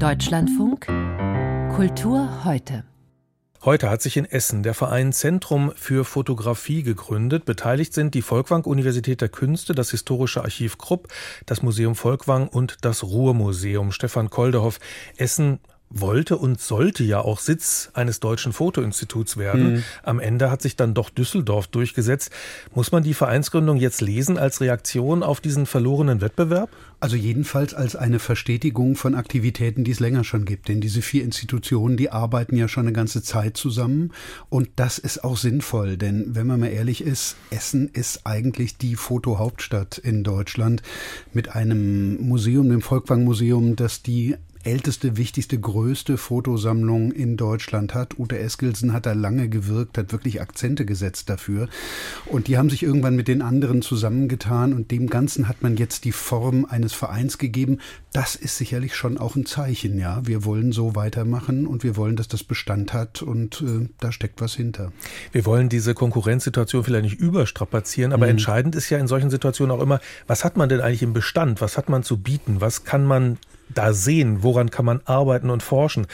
Deutschlandfunk Kultur heute. Heute hat sich in Essen der Verein Zentrum für Fotografie gegründet. Beteiligt sind die Volkwang Universität der Künste, das Historische Archiv Krupp, das Museum Volkwang und das Ruhrmuseum. Stefan Koldehoff, Essen wollte und sollte ja auch Sitz eines deutschen Fotoinstituts werden. Mhm. Am Ende hat sich dann doch Düsseldorf durchgesetzt. Muss man die Vereinsgründung jetzt lesen als Reaktion auf diesen verlorenen Wettbewerb? Also jedenfalls als eine Verstetigung von Aktivitäten, die es länger schon gibt. Denn diese vier Institutionen, die arbeiten ja schon eine ganze Zeit zusammen. Und das ist auch sinnvoll. Denn wenn man mal ehrlich ist, Essen ist eigentlich die Fotohauptstadt in Deutschland mit einem Museum, dem Volkwang Museum, das die älteste, wichtigste, größte Fotosammlung in Deutschland hat. Ute Eskelsen hat da lange gewirkt, hat wirklich Akzente gesetzt dafür. Und die haben sich irgendwann mit den anderen zusammengetan und dem Ganzen hat man jetzt die Form eines Vereins gegeben. Das ist sicherlich schon auch ein Zeichen, ja. Wir wollen so weitermachen und wir wollen, dass das Bestand hat und äh, da steckt was hinter. Wir wollen diese Konkurrenzsituation vielleicht nicht überstrapazieren, aber mhm. entscheidend ist ja in solchen Situationen auch immer, was hat man denn eigentlich im Bestand? Was hat man zu bieten? Was kann man da sehen? Woran kann man arbeiten und forschen?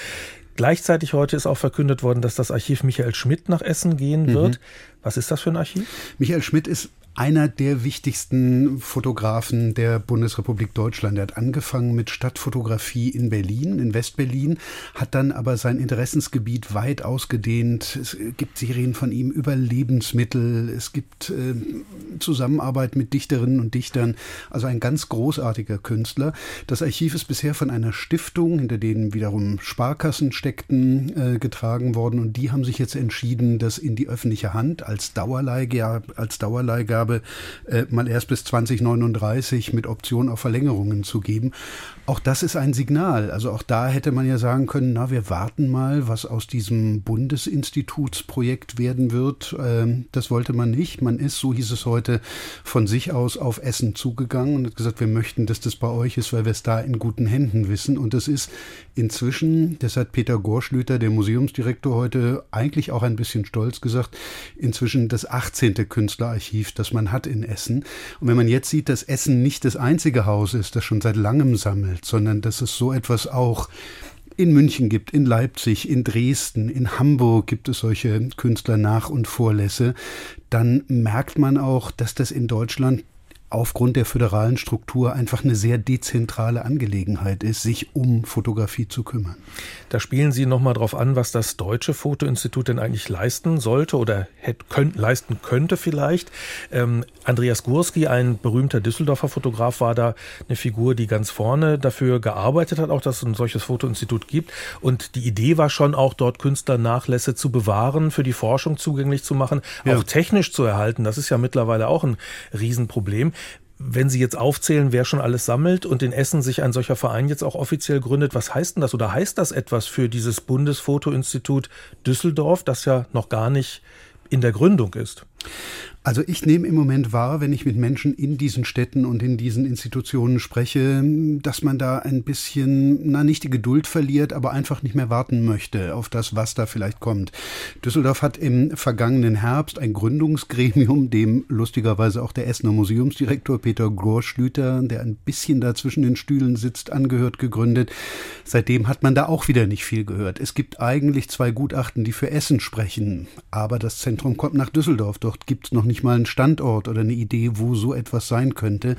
Gleichzeitig heute ist auch verkündet worden, dass das Archiv Michael Schmidt nach Essen gehen wird. Mhm. Was ist das für ein Archiv? Michael Schmidt ist einer der wichtigsten Fotografen der Bundesrepublik Deutschland. Er hat angefangen mit Stadtfotografie in Berlin, in Westberlin, hat dann aber sein Interessensgebiet weit ausgedehnt. Es gibt Serien von ihm über Lebensmittel, es gibt äh, Zusammenarbeit mit Dichterinnen und Dichtern, also ein ganz großartiger Künstler. Das Archiv ist bisher von einer Stiftung, hinter denen wiederum Sparkassen steckten, äh, getragen worden und die haben sich jetzt entschieden, das in die öffentliche Hand als Dauerleihgabe, als Dauerleihgabe Freigabe äh, mal erst bis 2039 mit Option auf Verlängerungen zu geben. Auch das ist ein Signal. Also auch da hätte man ja sagen können, na, wir warten mal, was aus diesem Bundesinstitutsprojekt werden wird. Ähm, das wollte man nicht. Man ist, so hieß es heute, von sich aus auf Essen zugegangen und hat gesagt, wir möchten, dass das bei euch ist, weil wir es da in guten Händen wissen. Und das ist inzwischen, das hat Peter Gorschlüter, der Museumsdirektor, heute eigentlich auch ein bisschen stolz gesagt, inzwischen das 18. Künstlerarchiv, das man hat in Essen. Und wenn man jetzt sieht, dass Essen nicht das einzige Haus ist, das schon seit langem sammelt, sondern dass es so etwas auch in München gibt, in Leipzig, in Dresden, in Hamburg gibt es solche Künstler-Nach- und Vorlässe, dann merkt man auch, dass das in Deutschland aufgrund der föderalen Struktur einfach eine sehr dezentrale Angelegenheit ist, sich um Fotografie zu kümmern. Da spielen Sie nochmal drauf an, was das Deutsche Fotoinstitut denn eigentlich leisten sollte oder hätte, könnt, leisten könnte vielleicht. Ähm, Andreas Gurski, ein berühmter Düsseldorfer Fotograf, war da eine Figur, die ganz vorne dafür gearbeitet hat, auch dass es ein solches Fotoinstitut gibt. Und die Idee war schon auch, dort Künstlernachlässe zu bewahren, für die Forschung zugänglich zu machen, ja. auch technisch zu erhalten. Das ist ja mittlerweile auch ein Riesenproblem wenn Sie jetzt aufzählen, wer schon alles sammelt und in Essen sich ein solcher Verein jetzt auch offiziell gründet, was heißt denn das oder heißt das etwas für dieses Bundesfotoinstitut Düsseldorf, das ja noch gar nicht in der Gründung ist? Also ich nehme im Moment wahr, wenn ich mit Menschen in diesen Städten und in diesen Institutionen spreche, dass man da ein bisschen, na nicht die Geduld verliert, aber einfach nicht mehr warten möchte auf das, was da vielleicht kommt. Düsseldorf hat im vergangenen Herbst ein Gründungsgremium, dem lustigerweise auch der Essener Museumsdirektor Peter Gorschlüter, der ein bisschen da zwischen den Stühlen sitzt, angehört, gegründet. Seitdem hat man da auch wieder nicht viel gehört. Es gibt eigentlich zwei Gutachten, die für Essen sprechen, aber das Zentrum kommt nach Düsseldorf. Dort gibt es noch nicht nicht mal einen Standort oder eine Idee, wo so etwas sein könnte.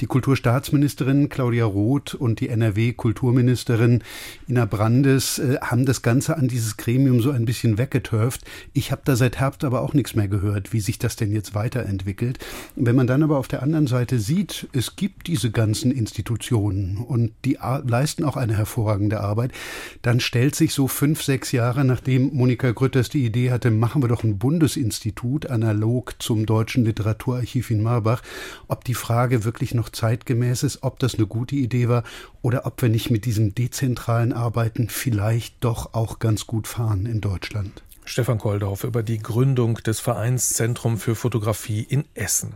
Die Kulturstaatsministerin Claudia Roth und die NRW-Kulturministerin Ina Brandes äh, haben das Ganze an dieses Gremium so ein bisschen weggeturft. Ich habe da seit Herbst aber auch nichts mehr gehört, wie sich das denn jetzt weiterentwickelt. Wenn man dann aber auf der anderen Seite sieht, es gibt diese ganzen Institutionen und die leisten auch eine hervorragende Arbeit, dann stellt sich so fünf, sechs Jahre, nachdem Monika Grütters die Idee hatte, machen wir doch ein Bundesinstitut analog zum vom Deutschen Literaturarchiv in Marbach, ob die Frage wirklich noch zeitgemäß ist, ob das eine gute Idee war oder ob wir nicht mit diesem dezentralen Arbeiten vielleicht doch auch ganz gut fahren in Deutschland. Stefan Koldorf über die Gründung des Vereins Zentrum für Fotografie in Essen.